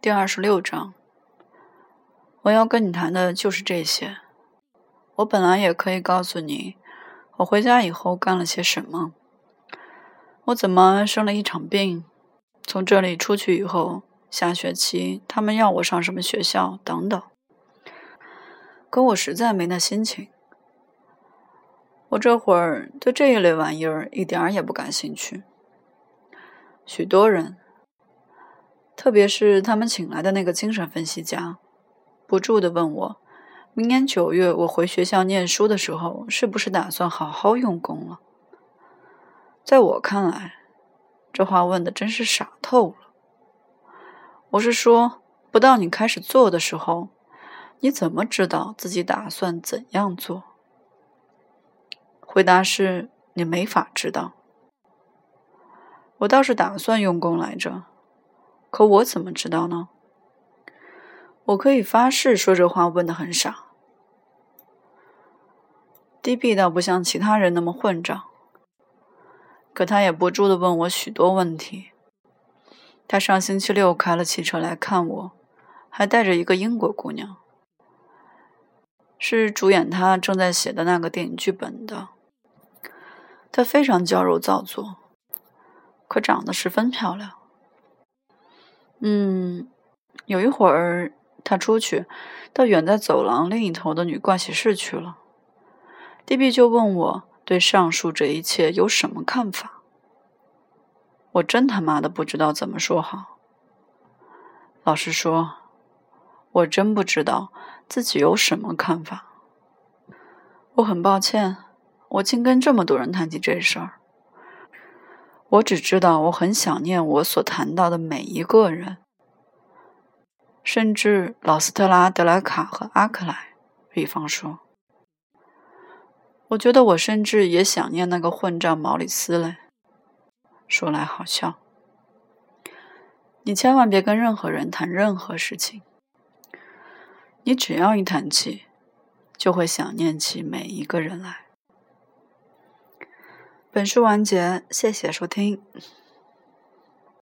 第二十六章，我要跟你谈的就是这些。我本来也可以告诉你，我回家以后干了些什么。我怎么生了一场病？从这里出去以后，下学期他们要我上什么学校等等。可我实在没那心情。我这会儿对这一类玩意儿一点儿也不感兴趣。许多人。特别是他们请来的那个精神分析家，不住地问我：明年九月我回学校念书的时候，是不是打算好好用功了？在我看来，这话问的真是傻透了。我是说，不到你开始做的时候，你怎么知道自己打算怎样做？回答是：你没法知道。我倒是打算用功来着。可我怎么知道呢？我可以发誓说这话问的很傻。D.B. 倒不像其他人那么混账，可他也不住的问我许多问题。他上星期六开了汽车来看我，还带着一个英国姑娘，是主演他正在写的那个电影剧本的。她非常娇柔造作，可长得十分漂亮。嗯，有一会儿，他出去到远在走廊另一头的女盥洗室去了。D B 就问我对上述这一切有什么看法。我真他妈的不知道怎么说好。老实说，我真不知道自己有什么看法。我很抱歉，我竟跟这么多人谈起这事儿。我只知道，我很想念我所谈到的每一个人，甚至老斯特拉德莱卡和阿克莱。比方说，我觉得我甚至也想念那个混账毛里斯嘞。说来好笑，你千万别跟任何人谈任何事情。你只要一谈起，就会想念起每一个人来。本书完结，谢谢收听。